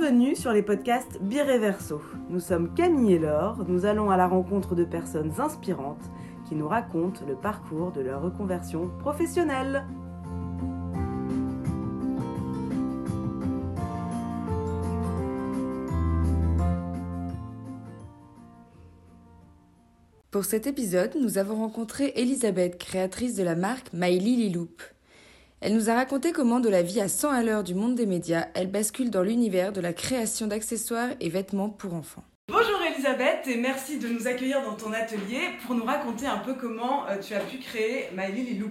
Bienvenue sur les podcasts Bireverso. Nous sommes Camille et Laure, nous allons à la rencontre de personnes inspirantes qui nous racontent le parcours de leur reconversion professionnelle. Pour cet épisode, nous avons rencontré Elisabeth, créatrice de la marque Maïli Liloup. Elle nous a raconté comment de la vie à 100 à l'heure du monde des médias, elle bascule dans l'univers de la création d'accessoires et vêtements pour enfants. Bonjour Elisabeth et merci de nous accueillir dans ton atelier pour nous raconter un peu comment euh, tu as pu créer Maïli Liloup.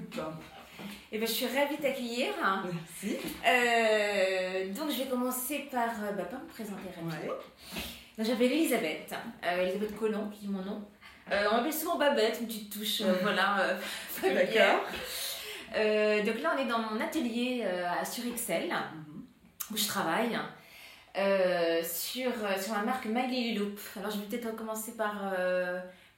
Eh ben, je suis ravie de t'accueillir. Merci. Euh, donc, je vais commencer par, euh, bah, par me présenter rapidement. Donc, J'appelle Elisabeth, euh, Elisabeth Collomb, qui est mon nom. Euh, on m'appelle souvent Babette, une petite touche euh, voilà, euh, familière. Euh, donc là, on est dans mon atelier euh, sur Excel, où je travaille, euh, sur, sur la marque Miley Loop. Alors, je vais peut-être commencer par,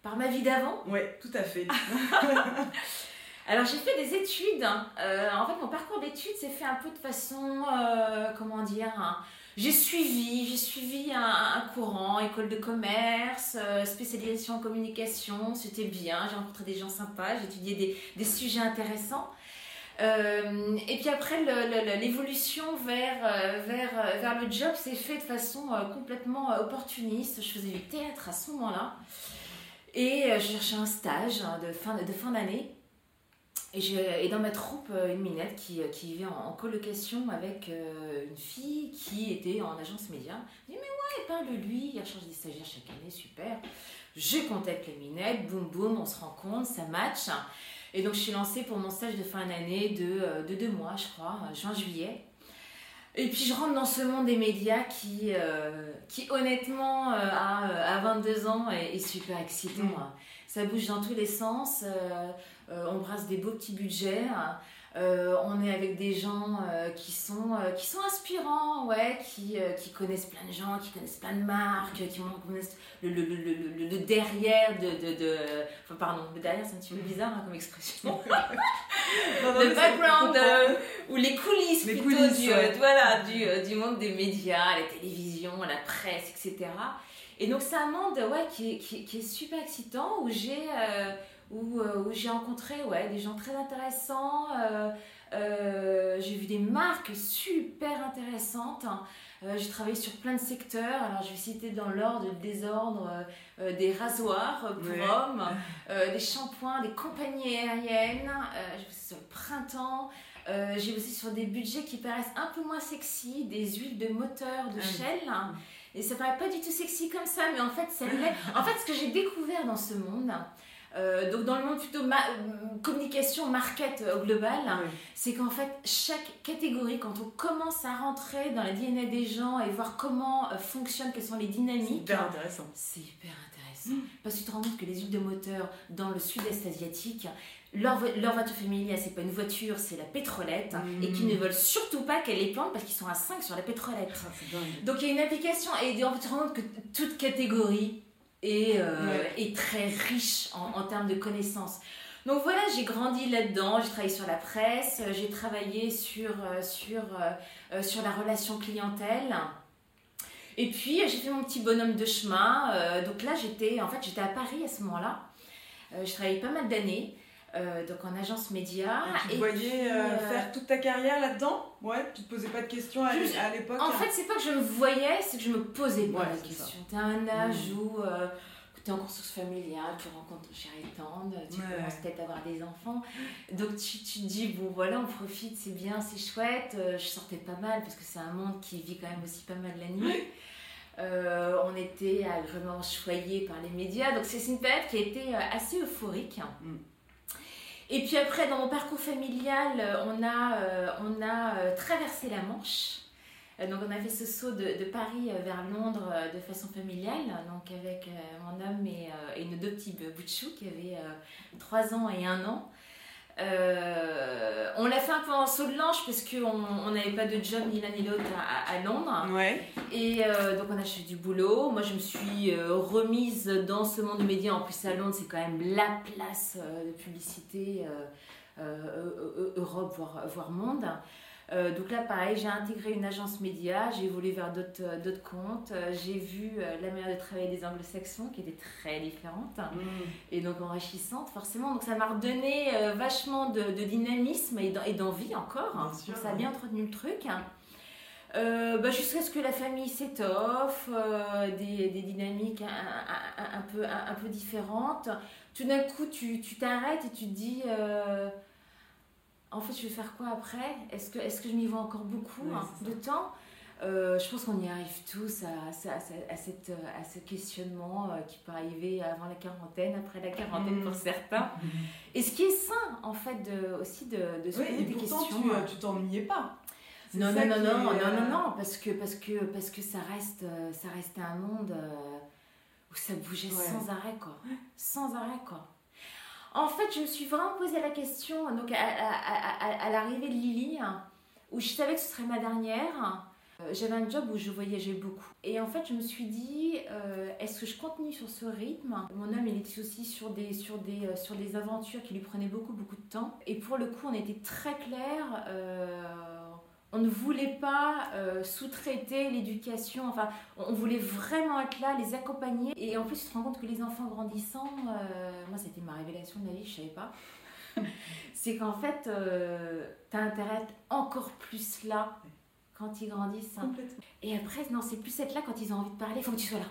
par ma vie d'avant. Oui, tout à fait. Alors j'ai fait des études. Euh, en fait, mon parcours d'études s'est fait un peu de façon, euh, comment dire, hein, j'ai suivi, j'ai suivi un, un courant, école de commerce, euh, spécialisation en communication, c'était bien. J'ai rencontré des gens sympas, j'ai étudié des, des sujets intéressants. Euh, et puis après, l'évolution vers, euh, vers, euh, vers le job s'est fait de façon complètement opportuniste. Je faisais du théâtre à ce moment-là. Et je cherchais un stage hein, de fin, de fin d'année. Et, et dans ma troupe, une minette qui, qui vivait en, colocation avec une fille qui était en agence média. Je dis, mais ouais, parle-lui, il recherche des stagiaires chaque année, super. Je contacte les minettes, boum boum, on se rencontre, ça match. Et donc je suis lancée pour mon stage de fin d'année de, euh, de deux mois, je crois, euh, juin-juillet. Et puis je rentre dans ce monde des médias qui, euh, qui honnêtement, euh, à, à 22 ans, est, est super excitant. Mm. Ça bouge dans tous les sens. euh, on brasse des beaux petits budgets. Euh, on est avec des gens euh, qui, sont, euh, qui sont inspirants, ouais, qui, qui connaissent plein de gens, qui connaissent plein de marques, qui connaissent le, le, le, le, derrière de, de, de- Enfin, pardon, le derrière, c'est un petit peu bizarre hein, comme expression. Non, non, mais le background ou les coulisses Les plutôt coulisses, du, ouais. voilà, du, du monde des médias, la télévision, la presse, etc. Et donc c'est un monde ouais, qui, est, qui, qui est super excitant où j'ai où, euh, où j'ai rencontré ouais, des gens très intéressants. euh, euh, j'ai vu des marques super intéressantes. Euh, j'ai travaillé sur plein de secteurs. Alors, je vais citer dans l'ordre, le désordre, euh, des rasoirs pour Ouais. hommes, des shampoings, des compagnies aériennes. J'ai bossé sur le printemps. J'ai bossé sur des budgets qui paraissent un peu moins sexy, des huiles de moteur de Ah. Shell. Et ça paraît pas du tout sexy comme ça, mais en fait, ça l'est. En fait, ce que j'ai découvert dans ce monde, euh, donc dans le monde plutôt ma- communication, market euh, au global, c'est qu'en fait, chaque catégorie, quand on commence à rentrer dans la DNA des gens et voir comment euh, fonctionnent, quelles sont les C'est dynamiques, hyper intéressant. c'est hyper intéressant. Parce que tu te rends compte que les huiles de moteur dans le sud-est asiatique, leur, vo- leur voiture familiale, c'est pas une voiture, c'est la pétrolette. Mm. Et qu'ils ne veulent surtout pas qu'elle les plante parce qu'ils sont à 5 sur la pétrolette. Ah, c'est. Donc il y a une application et en fait, tu te rends compte que toute catégorie euh, Ouais. est très riche en, en termes de connaissances. Donc voilà, j'ai grandi là-dedans, j'ai travaillé sur la presse, euh, j'ai travaillé sur, euh, sur, sur la relation clientèle. Et puis j'ai fait mon petit bonhomme de chemin. donc là, j'étais en fait j'étais à Paris à ce moment-là. Je travaillais pas mal d'années, euh, donc en agence média. Et tu te voyais euh, euh, faire toute ta carrière là-dedans Ouais, tu te posais pas de questions à, Je- à l'époque En fait, c'est pas que je me voyais, c'est que je me posais pas Ouais, la question. T'as un âge Mm. où euh, tu es en conscience familiale, tu rencontres ton cher et tendre, tu Ouais. commences peut-être à avoir des enfants. Donc tu, tu te dis, bon voilà, on profite, c'est bien, c'est chouette. Je sortais pas mal parce que c'est un monde qui vit quand même aussi pas mal la nuit. Euh, on était agréablement choyés par les médias. Donc c'est une période qui a été assez euphorique. Mm. Et puis après, dans mon parcours familial, euh, on a, euh, on a euh, traversé la Manche. Donc on a fait ce saut de, Paris vers Londres de façon familiale, donc avec mon homme et, nos deux petits bout de chou qui avaient 3 ans et 1 an. Euh, on l'a fait un peu en saut de l'ange parce qu'on on n'avait pas de job ni l'un ni l'autre à, Londres. Ouais. Et euh, donc on a fait du boulot. Moi je me suis euh, remise dans ce monde de médias. En plus à Londres c'est quand même la place de publicité Europe voire, voire monde. Euh, donc là, pareil, j'ai intégré une agence média, j'ai évolué vers d'autres euh, comptes, euh, j'ai vu la manière de travailler des anglo-saxons qui était très différente mm. et donc enrichissante forcément. Donc ça m'a redonné vachement de, de, dynamisme et d'envie encore. Hein. donc ça a bien entretenu le truc. bah, jusqu'à ce que la famille s'étoffe, des, des, dynamiques un, un, un, peu, un, peu différentes. Tout d'un coup, tu t'arrêtes et tu te dis en fait, je vais faire quoi après? Est-ce que, est que je m'y vois encore beaucoup hein, de temps? Euh, je pense qu'on y arrive tous à, à, à, cette, à ce questionnement euh, qui peut arriver avant la quarantaine, après la quarantaine pour mmh. certains. Et ce qui est sain, en fait, de, aussi de, de se poser des questions. Tu euh, tu t'ennuyais pas. Non non non, non, non, non, non, parce que, parce que, parce que ça, reste, ça reste un monde où ça bougeait sans arrêt, quoi. Sans arrêt, quoi. En fait, je me suis vraiment posé la question donc à, l'arrivée de Lily, où je savais que ce serait ma dernière. Euh, j'avais un job où je voyageais beaucoup. Et en fait, je me suis dit, euh, est-ce que je continue sur ce rythme? Mon homme, il était aussi sur des, sur, des, euh, sur des aventures qui lui prenaient beaucoup, beaucoup de temps. Et pour le coup, on était très clair on ne voulait pas euh, sous-traiter l'éducation, enfin, on voulait vraiment être là, les accompagner. Et en plus, tu te rends compte que les enfants grandissant, euh, moi, c'était ma révélation de la vie, je savais pas. c'est qu'en fait, euh, tu as intérêt à être encore plus là quand ils grandissent. Et après, non, c'est plus être là quand ils ont envie de parler, il faut que tu sois là.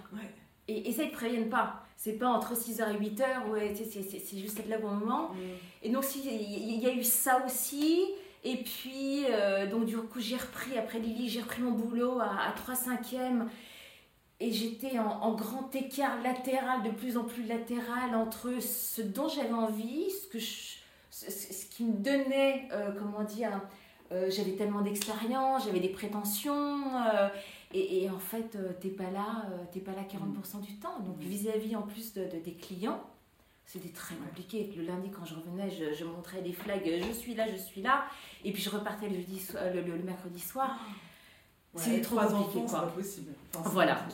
Et, et ça, ils ne te préviennent pas. C'est pas entre 6h et 8h, ouais, c'est juste être là au bon moment. Mm. Et donc, il y, y, a eu ça aussi. Et puis, euh, donc du coup, j'ai repris, après Lily, j'ai repris mon boulot à, 3 5e. Et j'étais en, grand écart latéral, de plus en plus latéral, entre ce dont j'avais envie, ce, que ce, qui me donnait, euh, comment dire, euh, j'avais tellement d'expérience, j'avais des prétentions, et, en fait, t'es pas là, t'es pas là 40% du temps. Donc vis-à-vis en plus de, des clients, c'était très compliqué. Le lundi, quand je revenais, je, montrais des flags, je suis là, je suis là. Et puis je repartais le, jeudi le, mercredi soir. c'est trop compliqué. C'est pas possible. voilà.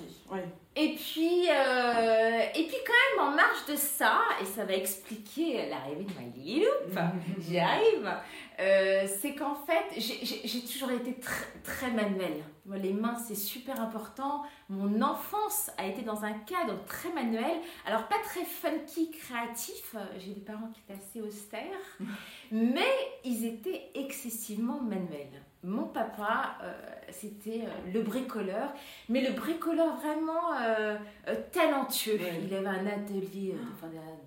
Et puis, euh, et puis quand même en marge de ça, et ça va expliquer l'arrivée de My Loop, j'y arrive, euh, c'est qu'en fait, j'ai toujours été très, très manuelle. Les mains, c'est super important. Mon enfance a été dans un cadre très manuel, alors pas très funky, créatif. J'ai des parents qui étaient assez austères, mais ils étaient excessivement manuels. Mon papa, euh, c'était euh, le bricoleur, mais le bricoleur vraiment euh, talentueux. Il avait un atelier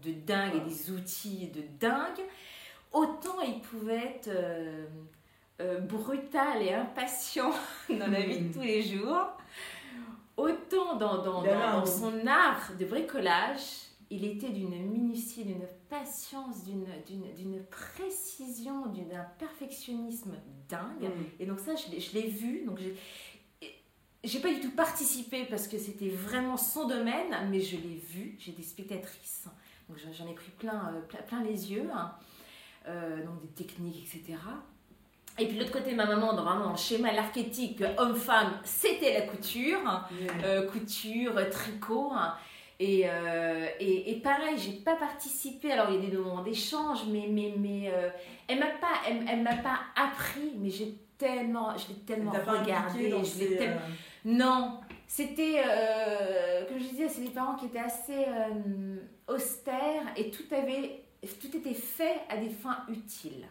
de, de dingue et des outils de dingue. Autant il pouvait être brutal et impatient dans la vie de tous les jours, autant dans, dans, dans son art de bricolage, il était d'une minutie, d'une patience, d'une précision, d'un perfectionnisme dingue. Mm. Et donc ça, je l'ai vu. Donc j'ai pas du tout participé parce que c'était vraiment son domaine, mais je l'ai vu. J'étais spectatrice. Donc j'en ai pris plein, euh, plein, plein, les yeux. Hein. Euh, donc des techniques, etc. Et puis de l'autre côté, ma maman, dans vraiment schéma l'archétype homme-femme, c'était la couture, euh, couture, tricot. Hein. Et, euh, et, et, pareil, j'ai pas participé. Alors, il y a des moments d'échange, mais, mais, mais euh, elle m'a pas, elle, elle m'a pas appris, mais j'ai tellement, je l'ai tellement regardé. Je. Euh, non, c'était, comme je disais, c'est des parents qui étaient assez austères et tout, avait, tout était fait à des fins utiles?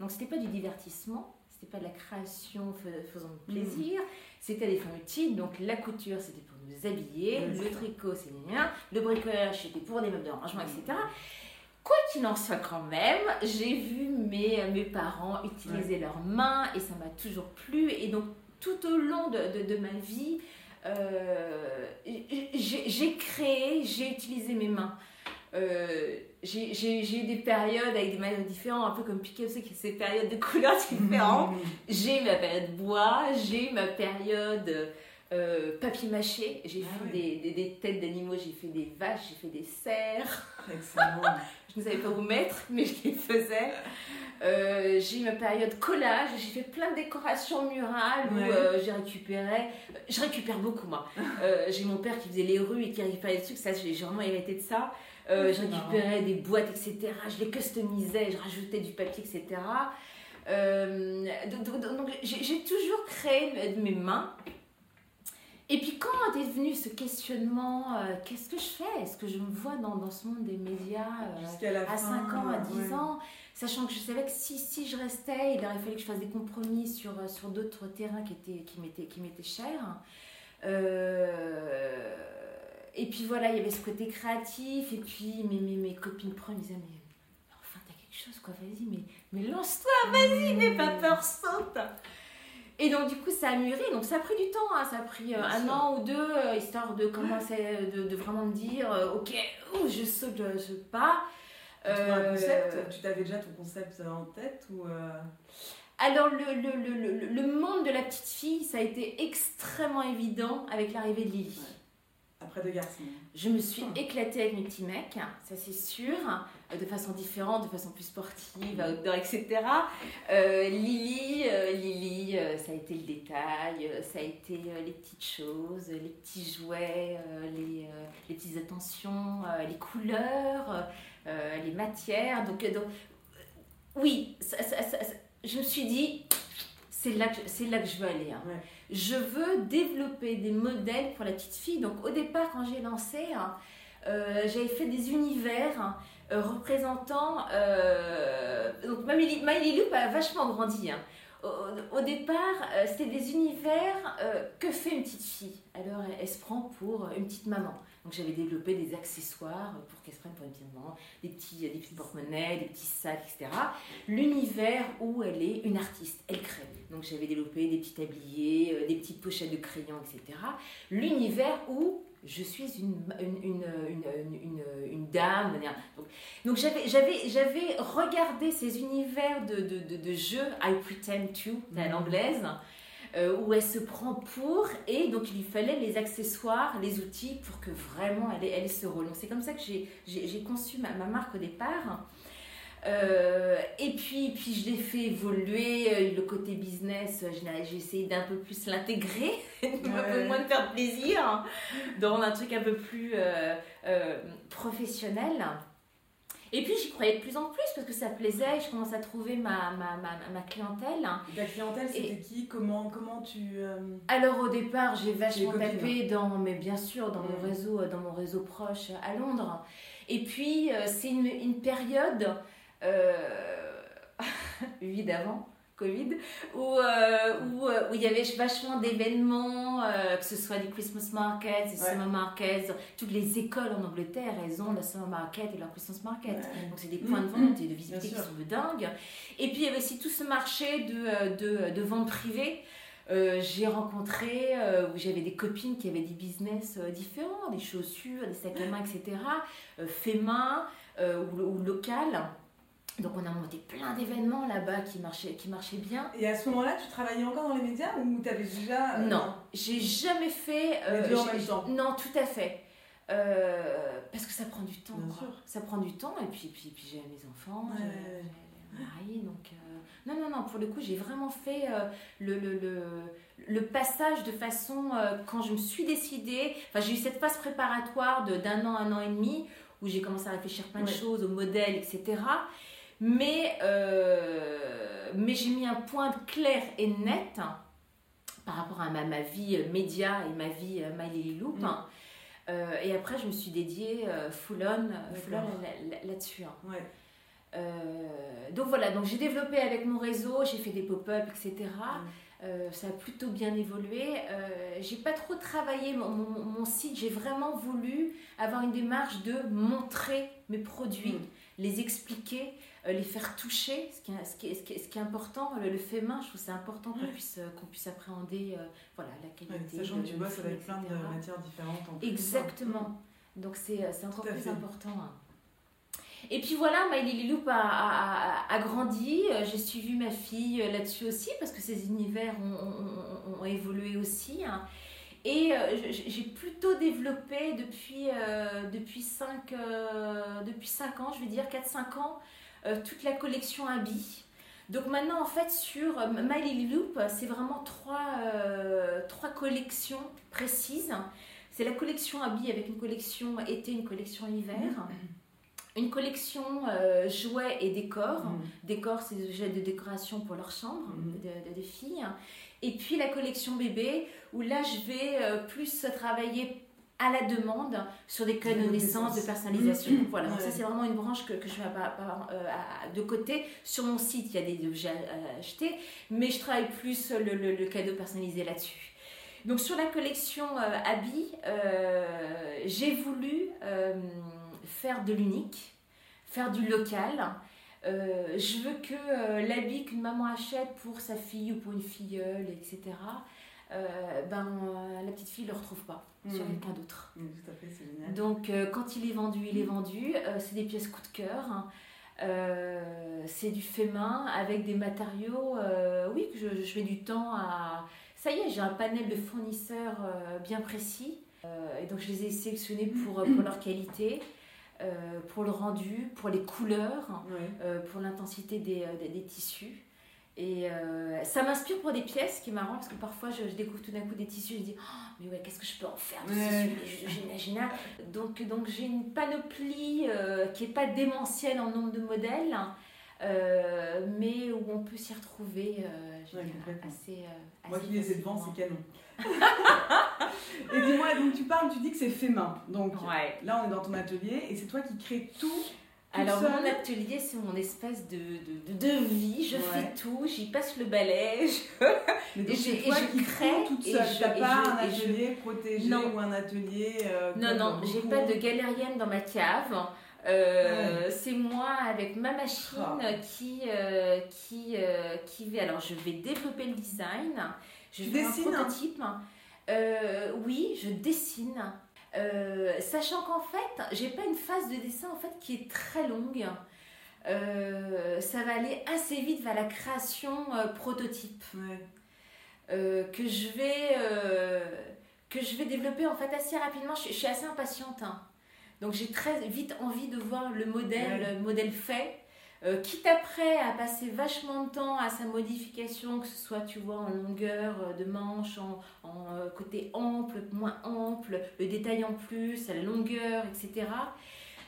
Donc, c'était pas du divertissement, c'était pas de la création faisant plaisir, mm. c'était des fins utiles. Donc, la couture, c'était pour nous habiller, le tricot, c'est bien, le bricolage, c'était pour des meubles de rangement, etc. Quoi qu'il en soit quand même, j'ai vu mes, mes parents utiliser leurs mains et ça m'a toujours plu. Et donc tout au long de, de, ma vie, euh, j'ai créé, j'ai utilisé mes mains. Euh, j'ai eu des périodes avec des maillots différents, un peu comme Piquet, y a ces périodes de couleurs différentes. j'ai ma période bois, j'ai ma période euh, papier mâché, j'ai ah fait des, des, des, têtes d'animaux, j'ai fait des vaches, j'ai fait des cerfs. Excellent. je ne savais pas où mettre, mais je les faisais. Euh, j'ai eu ma période collage, j'ai fait plein de décorations murales où euh, j'ai récupéré. Je récupère beaucoup, moi. j'ai mon père qui faisait les rues et qui récupérait des trucs, ça j'ai vraiment hérité de ça. Je récupérais des boîtes, etc. Je les customisais, je rajoutais du papier, etc. donc, j'ai toujours créé de mes mains. Et puis quand est venu ce questionnement, qu'est-ce que je fais? Est-ce que je me vois dans, dans ce monde des médias à 5 ans, à 10 ans? Sachant que je savais que si, si je restais, il aurait fallu que je fasse des compromis sur, sur d'autres terrains qui, étaient, qui, m'étaient, qui m'étaient chers. Euh, et puis voilà, il y avait ce côté créatif. Et puis mes, mes, mes copines pro me disaient Mais enfin, t'as quelque chose, quoi, vas-y, mais, mais lance-toi, vas-y, n'aie pas peur, saute. Et donc, du coup, ça a mûri. Donc, ça a pris du temps. Hein. Ça a pris euh, un an ou deux, euh, histoire de commencer, de, de, vraiment me dire Ok, je saute, je saute pas. tu t'avais déjà ton concept en tête ou alors, le, le, le, le, monde de la petite fille, ça a été extrêmement évident avec l'arrivée de Lily. Garçons. Je me suis éclatée avec mes petits mecs, ça c'est sûr, de façon différente, de façon plus sportive, outdoor, etc. Euh, Lily, euh, Lily euh, ça a été le détail, ça a été les petites choses, les petits jouets, les, petites attentions, les couleurs, les matières. Donc, oui, je me suis dit, c'est là, que, c'est là que je veux aller. Hein. Je veux développer des modèles pour la petite fille. Donc au départ, quand j'ai lancé, hein, euh, j'avais fait des univers hein, euh, représentant... Euh, donc ma Loop a vachement grandi. Au, départ, c'était des univers que fait une petite fille? Alors elle se prend pour une petite maman. Donc j'avais développé des accessoires pour qu'elle se prenne pour une petite maman, des petits, des petits porte-monnaies, des petits sacs, etc. L'univers où elle est une artiste, elle crée. Donc j'avais développé des petits tabliers, euh, des petites pochettes de crayons, etc. L'univers où je suis une, une, une, dame. Donc, donc j'avais, j'avais, j'avais regardé ces univers de, de, de, de jeux, I pretend to, à l'anglaise, euh, où elle se prend pour, et donc il lui fallait les accessoires, les outils pour que vraiment elle ait, elle ce rôle. Donc c'est comme ça que j'ai conçu ma, ma, marque au départ. Euh, et puis, puis je l'ai fait évoluer, euh, le côté business, j'ai essayé d'un peu plus l'intégrer, un peu moins de faire plaisir, dans un truc un peu plus professionnel. Et puis j'y croyais de plus en plus parce que ça plaisait, je commençais à trouver ma, ma, ma, ma clientèle. Ta clientèle, c'était qui? Comment, comment tu... Euh, Alors au départ, j'ai vachement tapé dans, mais bien sûr, dans, mon réseau, dans mon réseau proche à Londres. Et puis euh, c'est une, une, période, euh... d'avant, Covid, où, euh, où, euh, où, il y avait vachement d'événements, euh, que ce soit des Christmas markets, des summer markets. Toutes les écoles en Angleterre, elles ont la summer market et leur Christmas market. Donc, c'est des points de vente et de visibilité qui sont de dingue. Et puis, il y avait aussi tout ce marché de, de, de vente privée. j'ai rencontré où j'avais des copines qui avaient des business différents, des chaussures, des sacs à main, etc., fait main ou, ou local. Donc on a monté plein d'événements là-bas qui marchaient, qui marchaient bien. Et à ce moment-là, tu travaillais encore dans les médias ou tu avais déjà... Euh, non, j'ai jamais fait... Euh, en même temps. Non, tout à fait. Euh, parce que ça prend du temps. Bien sûr. Ça prend du temps et puis, puis, puis j'ai mes enfants, j'ai mon mari. Donc, non, non, non, pour le coup, j'ai vraiment fait le, le, le, le, passage de façon... quand je me suis décidée... Enfin, j'ai eu cette phase préparatoire d'un an, un an et demi où j'ai commencé à réfléchir plein de choses, au modèle, etc. Mais, euh, mais j'ai mis un point clair et net par rapport à ma, ma vie média et ma vie euh, My Lily Loop. Mm. Euh, et après, je me suis dédiée full on, full on là-dessus. Hein. Ouais. donc voilà, donc j'ai développé avec mon réseau, j'ai fait des pop-up, etc. Mm. ça a plutôt bien évolué. j'ai pas trop travaillé mon, mon, site, j'ai vraiment voulu avoir une démarche de montrer mes produits, mm. les expliquer, euh, les faire toucher, ce qui est, ce qui est, ce qui est, ce qui est important, le, fait main, je trouve c'est important qu'on puisse, euh, qu'on puisse appréhender euh, voilà, la qualité. Ouais, sachant que tu bosses avec plein de matières différentes. En Exactement. Donc c'est encore plus important. Hein. Et puis voilà, My Lily Loop a, a, a, grandi. J'ai suivi ma fille là-dessus aussi parce que ses univers ont, ont, ont évolué aussi. Hein. Et j'ai plutôt développé depuis, depuis, 5, depuis 5 ans, je vais dire 4-5 ans, euh, toute la collection habits. Donc maintenant, en fait, sur euh, My Lily Loop, c'est vraiment trois, euh, trois collections précises. C'est la collection habits avec une collection été, une collection hiver. une collection jouets et décors. Mhm. Décors, c'est des objets de décoration pour leur chambre, Mhm. de- de- des filles. Et puis la collection bébé, où là, je vais euh, plus travailler à la demande sur des codes de connaissances. naissance, de personnalisation. Mhm. Voilà, donc ça, c'est vraiment une branche que, que je mets pas- pas- euh, à- de côté. Sur mon site, il y a des objets à, à acheter, mais je travaille plus le, le- le cadeau personnalisé là-dessus. Donc sur la collection euh, habits, euh, j'ai voulu euh, faire de l'unique, faire du local. Euh, je veux que euh, l'habit qu'une maman achète pour sa fille ou pour une filleule, etc., euh, ben, euh, la petite fille ne le retrouve pas sur Mhm. quelqu'un d'autre. Oui, tout à fait, c'est génial. Donc euh, quand il est vendu, il est vendu. Euh, c'est des pièces coup de cœur. hein. C'est du fait main avec des matériaux, oui, que je, je mets du temps à... Ça y est, j'ai un panel de fournisseurs bien précis. Et donc je les ai sélectionnés pour, pour leur qualité, pour le rendu, pour les couleurs, pour l'intensité des, des, des tissus. Et euh, ça m'inspire pour des pièces, qui est marrant, parce que parfois je, je découvre tout d'un coup des tissus, je dis Oh, mais ouais, qu'est-ce que je peux en faire de ce tissu? Donc, donc j'ai une panoplie euh, qui n'est pas démentielle en nombre de modèles, euh, mais où on peut s'y retrouver Ouais, assez, Moi qui les ai devant, c'est canon. et dis-moi, donc tu parles, tu dis que c'est fait main. Donc Ouais. là, on est dans ton atelier et c'est toi qui crées tout. Alors seule mon atelier c'est mon espèce de, de, de, de vie, je Ouais. fais tout, j'y passe le balai, je- Et je- et crée, toute et seule. je- T'as pas un atelier protégé Non. ou un atelier. euh, Non, non, j'ai pas de galérienne dans ma cave. Euh, C'est moi avec ma machine Ah. qui, euh, qui, euh, qui vais. Alors, je vais développer le design. Je vais un prototype. Euh, oui, je dessine. Euh, sachant qu'en fait, j'ai pas une phase de dessin en fait qui est très longue. Euh, ça va aller assez vite vers la création euh, prototype Ouais. que je vais que je vais développer en fait assez rapidement. Je, je suis assez impatiente, hein. donc j'ai très vite envie de voir le modèle, Ouais. modèle fait. Euh, quitte après à passer vachement de temps à sa modification, que ce soit tu vois en longueur euh, de manche, en, en, euh, côté ample, moins ample, le détail en plus, la longueur, etc.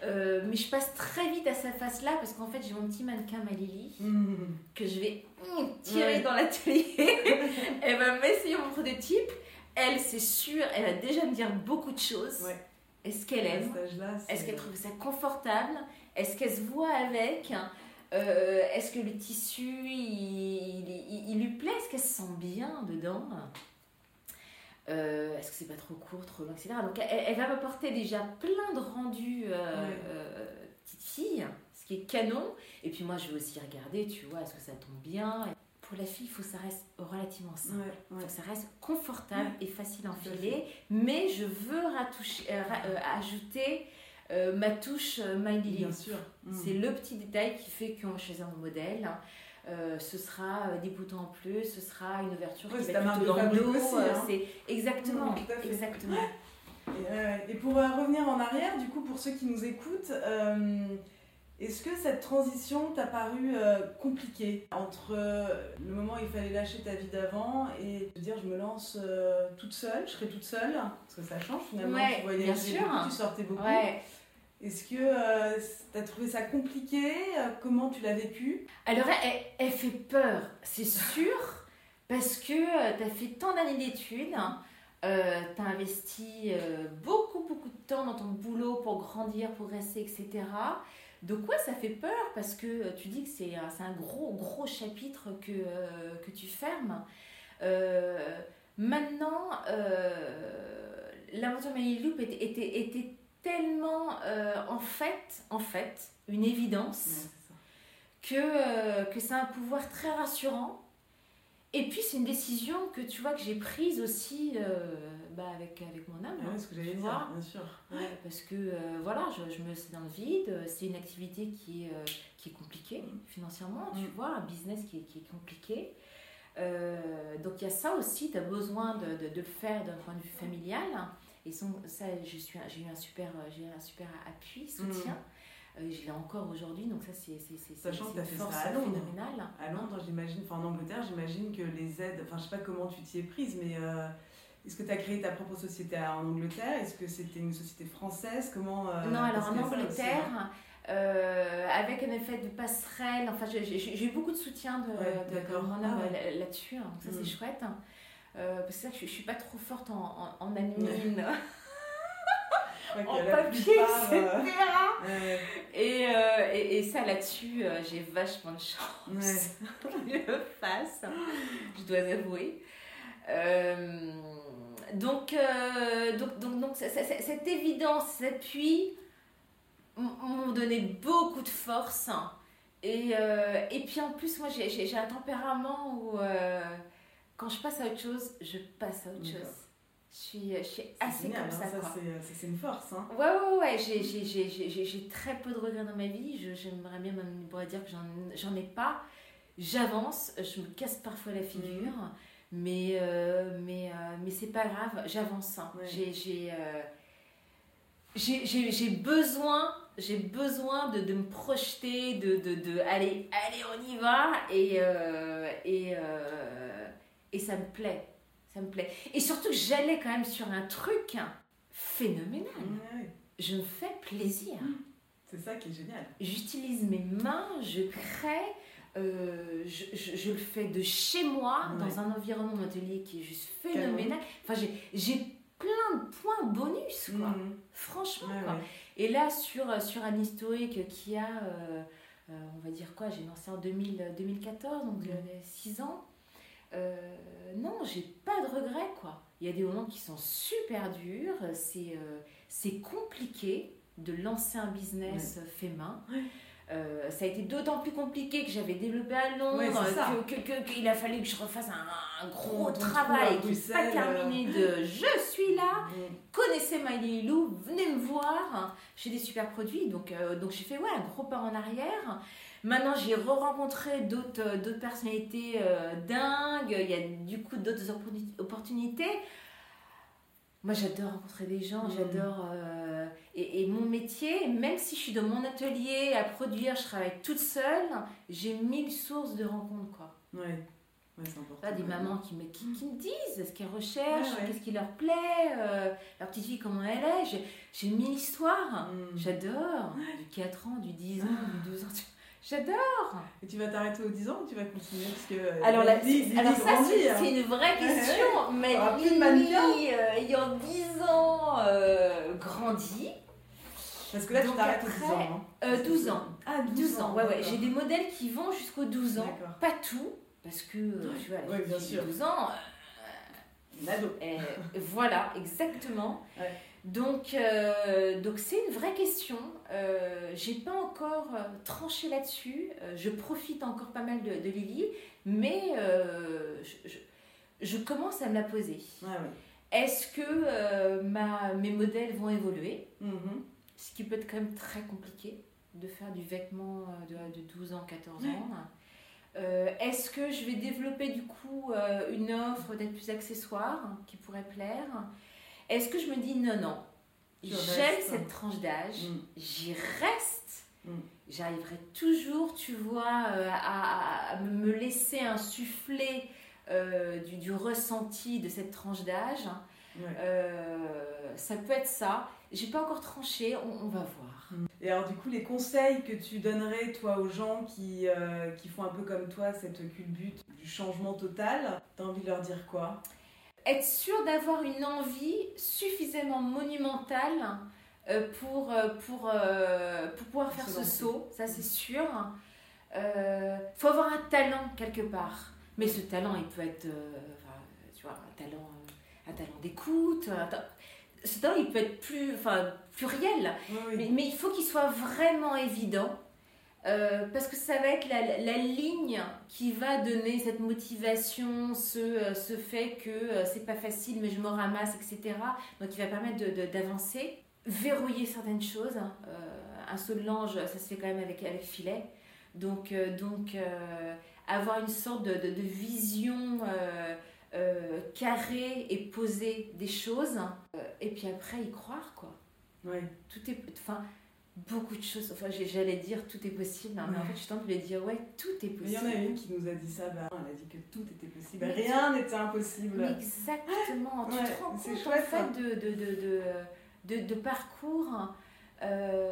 Euh, mais je passe très vite à cette phase-là parce qu'en fait j'ai mon petit mannequin Malili Mmh. que je vais hum, tirer Ouais. dans l'atelier. elle va m'essayer mon prototype. Elle, c'est sûr, elle va déjà me dire beaucoup de choses. Ouais. Est-ce qu'elle À aime Est-ce qu'elle trouve ça confortable Est-ce qu'elle se voit avec Euh, Est-ce que le tissu, il, il- il lui plaît? Est-ce qu'elle se sent bien dedans? Euh, Est-ce que c'est pas trop court, trop long, etc. Donc elle, elle va m'apporter déjà plein de rendus euh, Ouais. euh, petite fille, ce qui est canon. Et puis moi, je vais aussi regarder, tu vois, est-ce que ça tombe bien? Pour la fille, il faut que ça reste relativement simple. Ouais, ouais. faut que ça reste confortable et facile à enfiler, mais je veux ratoucher, ra- euh, ajouter euh, ma touche euh, My Lily. Bien sûr. Mmh. C'est le petit détail qui fait qu'on va choisir un modèle. Euh, ce sera des boutons en plus, ce sera une ouverture Ouais, qui c'est va plutôt dans hein. c'est exactement, Mmh, exactement. Et, euh, et pour revenir en arrière, du coup, pour ceux qui nous écoutent, est-ce que cette transition t'a paru euh, compliquée entre euh, le moment où il fallait lâcher ta vie d'avant et de dire je me lance euh, toute seule, je serai toute seule Parce que ça change finalement, Ouais, tu voyageais bien sûr. beaucoup, tu sortais beaucoup. Ouais. Est-ce que euh, t'as trouvé ça compliqué Euh, Comment tu l'as vécu? Alors, elle, elle fait peur, c'est sûr, parce que tu as fait tant d'années d'études, euh, tu as investi euh, beaucoup, beaucoup de temps dans ton boulot pour grandir, progresser, etc. Donc, ouais, ça fait peur? Parce que euh, tu dis que c'est un, gros, gros chapitre que, euh, que tu fermes. Euh, maintenant, euh, l'aventure Many Loop était, était, était tellement, euh, en fait, en fait, une évidence que, euh, que c'est un pouvoir très rassurant. Et puis c'est une décision que tu vois que j'ai prise aussi euh, bah, avec, avec mon âme. Ah hein, ouais, ce que j'allais dire, bien sûr. Ouais, parce que euh, voilà, je, je me laisse dans le vide. C'est une activité qui est, euh, qui est compliquée financièrement, tu Mm. vois, un business qui est, qui est compliqué. Donc il y a ça aussi, tu as besoin de, de, de le faire d'un point de vue familial. Et son- ça, je suis- j'ai eu un super, euh, un super appui, soutien. Euh, je l'ai encore aujourd'hui, donc ça c'est c'est- c'est- c'est- Mm. Sachant que t'as une fait force ça à Londres. phénoménale. À Londres, j'imagine, enfin en Angleterre, j'imagine que les aides, enfin je sais pas comment tu t'y es prise, mais euh, est-ce que tu as créé ta propre société en Angleterre? Est-ce que c'était une société française? Comment euh, Non, alors en Angleterre, euh, avec un effet de passerelle. Enfin, j'ai- eu beaucoup de soutien de, Ouais, de- Ah ouais. là-dessus, hein. donc ça Mm. c'est chouette. Euh, parce que que je, je suis pas trop forte en, en, en admin, Ouais, en papier, etc. euh, Et, euh, et, et ça là-dessus, euh, j'ai vachement de chance ouais. qu'il le fasse, je dois avouer. Euh, donc, euh, donc, donc, donc, ça- ça- ça- cette évidence, cet appui m'ont donné beaucoup de force. Et, euh, et puis en plus, moi, j'ai- un tempérament où euh, quand je passe à autre chose, je passe à autre chose. Je suis, je suis assez génial, comme ça, hein, c'est- ça, c'est une force. Hein. Ouais, ouais, ouais, j'ai- très peu de regrets dans ma vie. J'aimerais bien même dire que j'en- ai pas. J'avance, je me casse parfois la figure, mais, euh, mais, euh, mais c'est pas grave, j'avance. hein. Ouais. J'ai- J'ai euh, j'ai- j'ai- j'ai besoin, j'ai besoin de, de me projeter, de, de, de allez, allez, on y va, et, euh, et, euh, et ça me plaît. Ça me plaît. Et surtout j'allais quand même sur un truc phénoménal Ouais, je me fais plaisir. C'est ça qui est génial. J'utilise mes mains, je crée, euh, je, je- je le fais de chez moi, Ouais. dans un environnement atelier qui est juste phénoménal. Enfin, j'ai- plein de points bonus, quoi. Mhm. Franchement, Ouais, quoi. ouais. Et là, sur, sur un historique qui a, euh, euh, on va dire quoi, j'ai lancé en 2000, 2014, donc Mhm. 6 ans. Euh, non, j'ai pas de regrets, quoi. Il y a des moments qui sont super durs, c'est euh, compliqué de lancer un business fait main. Euh, ça a été d'autant plus compliqué que j'avais développé à Londres, Ouais, que- que- qu'il a fallu que je refasse un, un gros travail qui n'est pas terminé de je suis là, connaissez My Lilou, venez me voir. J'ai des super produits, donc, euh, donc j'ai fait ouais, un gros pas en arrière. Maintenant, j'ai re-rencontré d'autres euh, d'autres personnalités euh, dingues. Il y a du coup d'autres opportuni- opportunités. Moi, j'adore rencontrer des gens, Mhm. j'adore. euh, et, et mon métier, même si je suis dans mon atelier à produire, je travaille toute seule, j'ai mille sources de rencontres, quoi. Ouais. Ouais, c'est important. Là, des mamans qui me, qui, qui me disent ce qu'elles recherchent, Ouais, ouais. qu'est-ce qui leur plaît, euh, leur petite fille, comment elle est. J'ai- J'ai mille histoires. Mhm. J'adore. Du 4 ans, du 10 ans, du 12 ans. J'adore. Et tu vas t'arrêter aux 10 ans ou tu vas continuer Parce que euh, Alors, alors ça, c'est hein. une vraie question. Mais Lily, euh, ayant 10 ans, euh, grandit, Parce que là, tu t'arrêtes aux après, 10 ans. hein. euh, 12 ans. Ah, 12 ans, ouais, ouais. J'ai des modèles qui vont jusqu'aux 12 ans. Pas tout, parce que, euh, tu vois, la Ouais, bien fille sûr. de 12 ans, ado. Voilà, exactement. Ouais. Donc, euh, donc c'est une vraie question. Euh, j'ai pas encore euh, tranché là-dessus. Euh, je profite encore pas mal de, de Lily, mais je, je- je commence à me la poser. Ouais. Est-ce que ma, mes modèles vont évoluer? Mhm. Ce qui peut être quand même très compliqué de faire du vêtement de, de 12 ans, 14 Ouais. ans. Est-ce que je vais développer du coup une offre peut-être plus accessoire hein, qui pourrait plaire? Est-ce que je me dis non, non, j'aime restes. cette tranche d'âge, Mm. j'y reste, Mm. j'arriverai toujours, tu vois, euh, à, à me laisser insuffler euh, du, du ressenti de cette tranche d'âge. Ouais. Euh, ça peut être ça. J'ai pas encore tranché, on, on va voir. Et alors, du coup, les conseils que tu donnerais, toi, aux gens qui, qui font un peu comme toi cette culbute du changement total, t'as envie de leur dire quoi? Être sûr d'avoir une envie suffisamment monumentale euh, pour, euh, pour, euh, pour pouvoir faire ce saut, ça c'est sûr. Euh, faut avoir un talent quelque part. Mais ce talent, il peut être, euh, enfin, tu vois, un talent, un talent d'écoute. Ce talent, il peut être plus, enfin, pluriel. Oui, oui. Mais, mais il faut qu'il soit vraiment évident. Euh, parce que ça va être la, la ligne qui va donner cette motivation, ce, euh, ce fait que euh, c'est pas facile mais je me ramasse, etc. Donc il va permettre d'avancer. Verrouiller certaines choses. hein. Euh, un saut de l'ange, ça se fait quand même avec, avec filet. Donc, donc avoir une sorte de, de- de vision carrée et posée des choses. et puis après y croire quoi Ouais. tout est enfin beaucoup de choses. Enfin j'allais dire tout est possible hein, mais en fait je tente de lui dire ouais tout est Mais Il y en possible. a une qui nous a dit ça, bah, elle a dit que tout était possible. Mais Rien n'était impossible. Exactement. Tu Ouais, te rends compte chouette, en fait de, de, de, de, de, de parcours euh,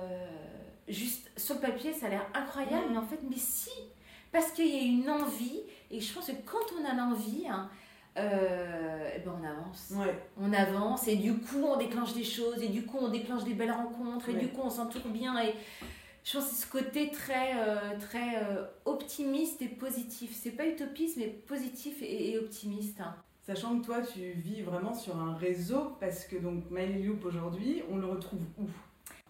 juste sur le papier, ça a l'air incroyable, mais en fait, mais si, parce qu'il y a une envie, et je pense que quand on a l'envie, hein, euh, eh ben on avance. On avance et du coup on déclenche des choses et du coup on déclenche des belles rencontres et du coup on s'entoure bien et je pense que c'est ce côté très, euh, très euh, optimiste et positif. C'est pas utopiste mais positif et, optimiste. Hein. Sachant que toi tu vis vraiment sur un réseau parce que donc My Loop aujourd'hui on le retrouve où?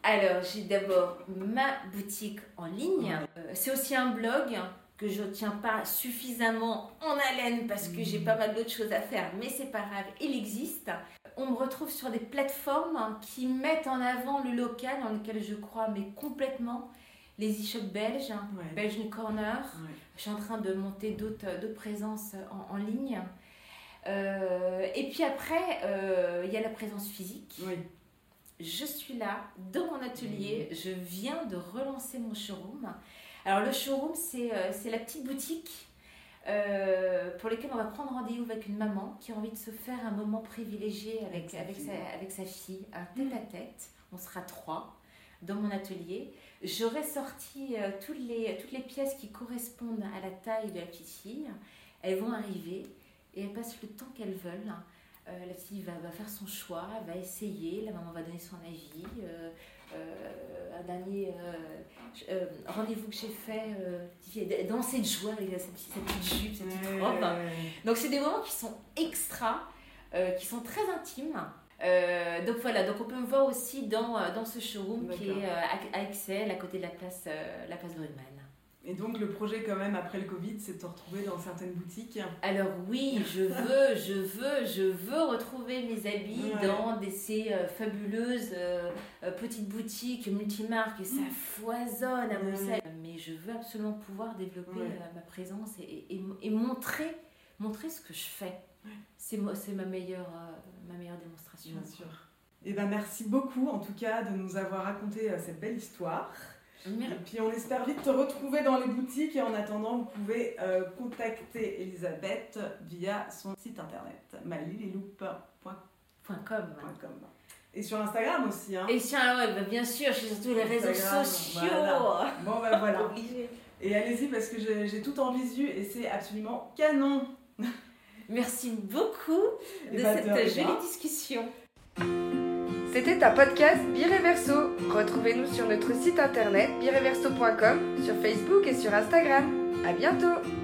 Alors, j'ai d'abord ma boutique en ligne. c'est aussi un blog que je tiens pas suffisamment en haleine parce que j'ai pas mal d'autres choses à faire, mais c'est pas grave, il existe. On me retrouve sur des plateformes qui mettent en avant le local dans lequel je crois, mais complètement. Les e-shops belges, Belgian Corner. Je suis en train de monter d'autres présences en, en ligne. Euh, et puis après, euh, il y a la présence physique. Je suis là, dans mon atelier. Je viens de relancer mon showroom. Alors le showroom, c'est euh, la petite boutique euh, pour laquelle on va prendre rendez-vous avec une maman qui a envie de se faire un moment privilégié avec, avec, sa, avec sa fille, un tête-à-tête. On sera trois dans mon atelier. J'aurai sorti euh, toutes, les, toutes les pièces qui correspondent à la taille de la petite fille. Elles vont arriver et elles passent le temps qu'elles veulent. la fille va, va, faire son choix, va essayer, la maman va donner son avis. Euh, un dernier euh, euh, rendez-vous que j'ai fait, danser de joie avec sa, petite jupe, sa petite robe. Donc c'est des moments qui sont extra, qui sont très intimes. donc voilà, donc on peut me voir aussi dans, dans ce showroom qui est à Excel, à côté de la place, la place Brugman. Et donc le projet quand même après le Covid, c'est de te retrouver dans certaines boutiques. Alors oui, je veux, je veux, je veux retrouver mes habits dans des, ces euh, fabuleuses euh, euh, petites boutiques multimarques et ça mm. foisonne à Bruxelles. Mais je veux absolument pouvoir développer ma présence et, et, montrer, montrer ce que je fais. C'est ma meilleure, ma meilleure démonstration. Bien sûr. Et eh ben merci beaucoup en tout cas de nous avoir raconté cette belle histoire. Et puis on espère vite te retrouver dans les boutiques et en attendant, vous pouvez euh, contacter Elisabeth via son site internet malililoup.com. Et sur Instagram aussi. Hein. Et sur, ouais, bah, bien sûr, je suis sur tous les réseaux sociaux. Bon, ben voilà. et allez-y parce que j'ai tout en visu et c'est absolument canon. Merci beaucoup de bah, cette jolie discussion. C'était un podcast Bireverso. Retrouvez-nous sur notre site internet bireverso.com, sur Facebook et sur Instagram. À bientôt!